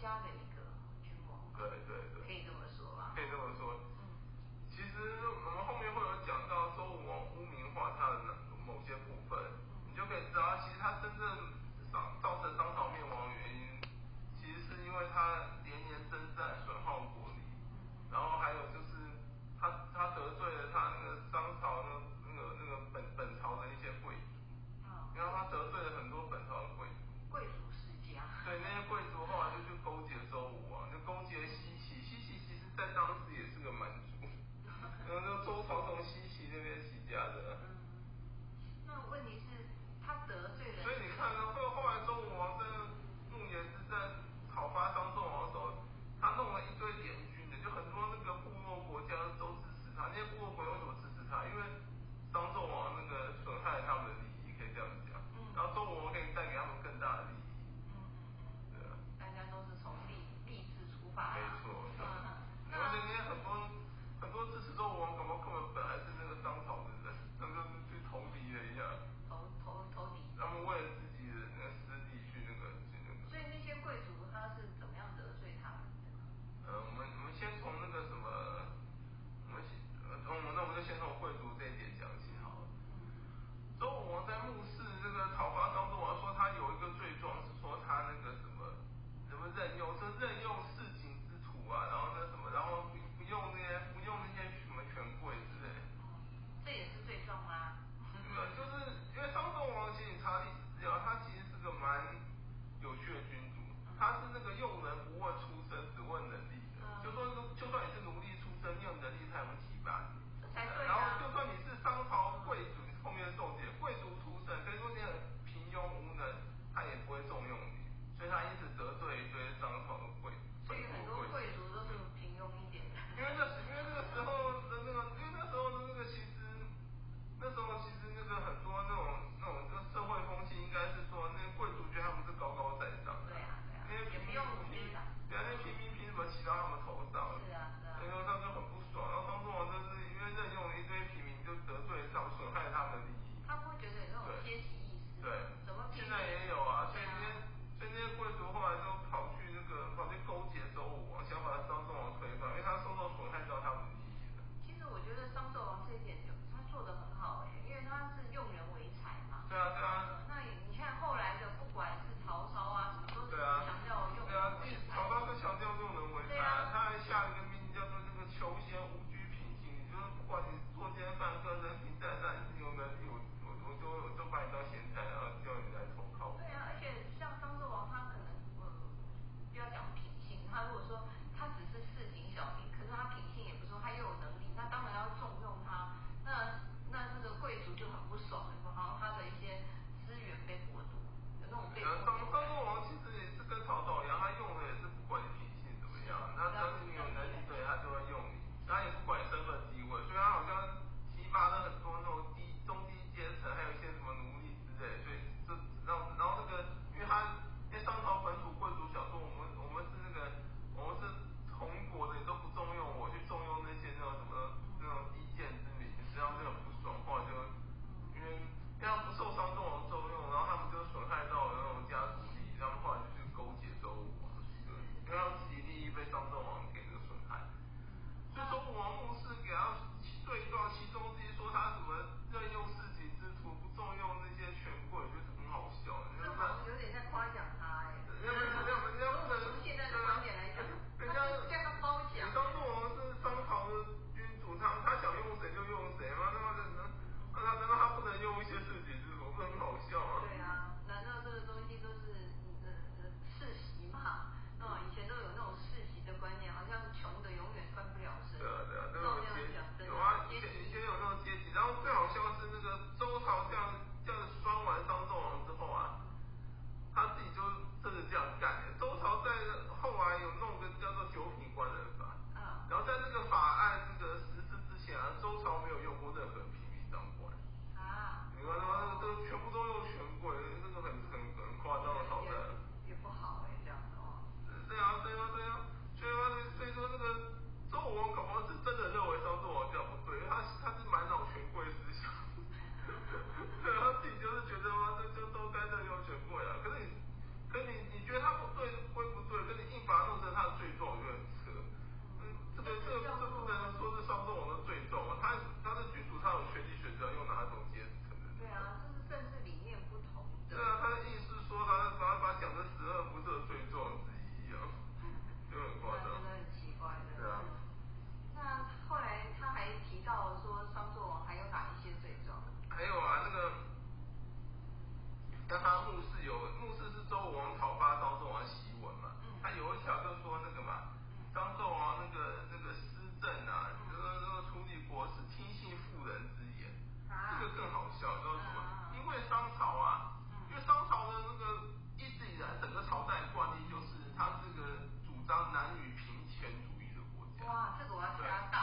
家的一个君王。对对。天主义的国家。哇，这个我要。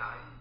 guy.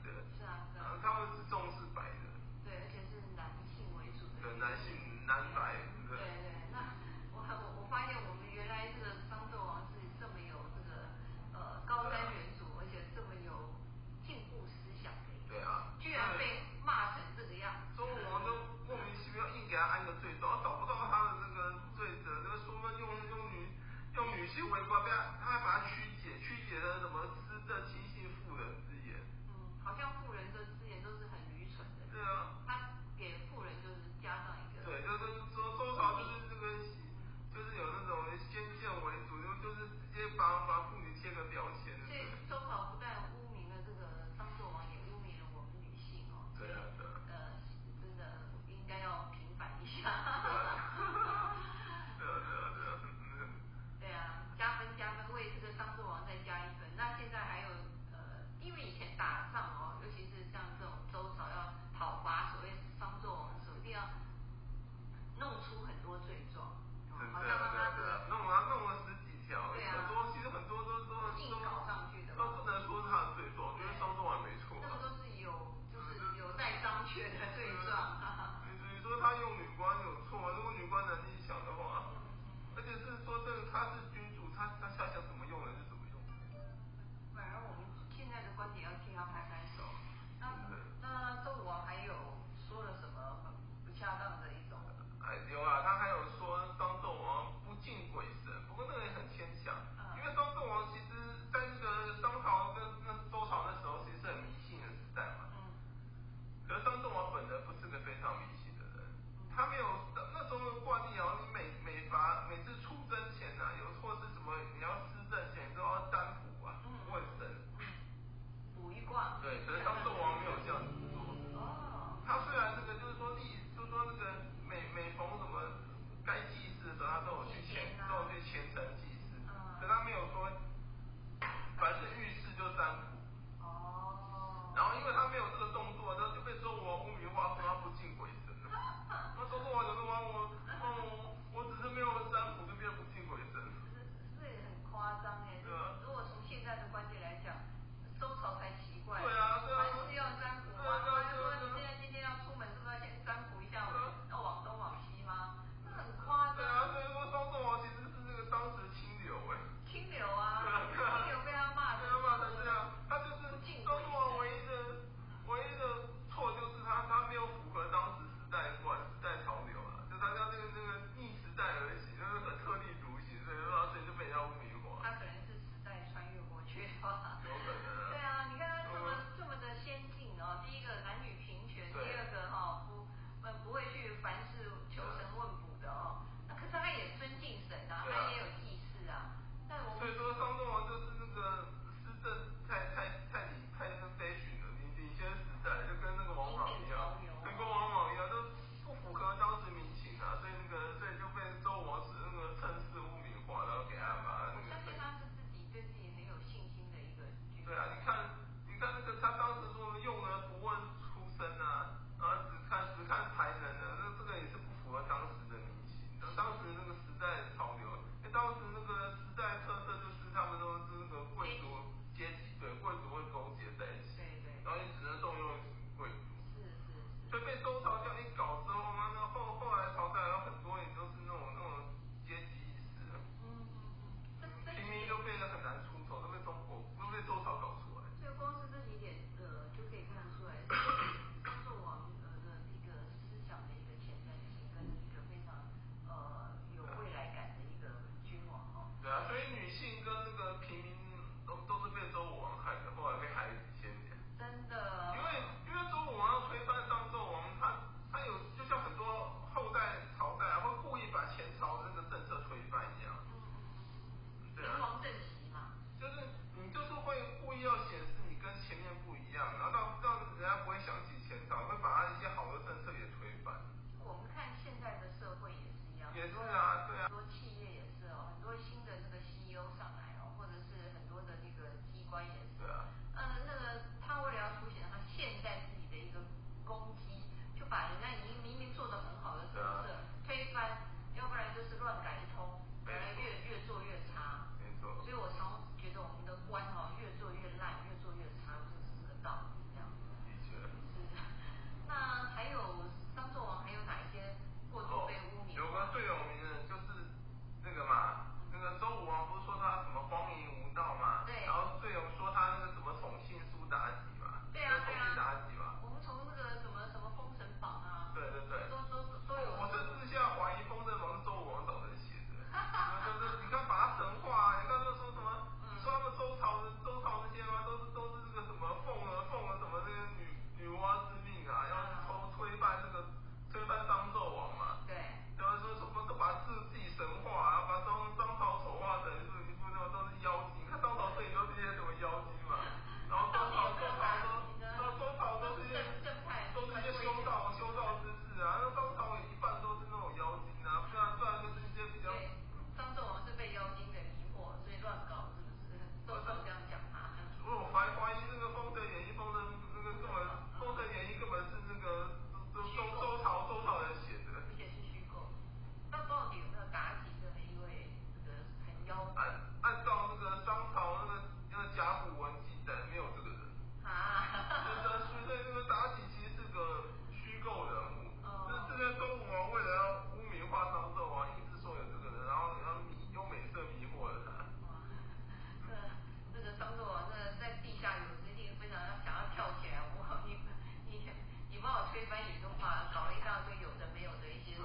一般你都发搞一大堆有的没有的一些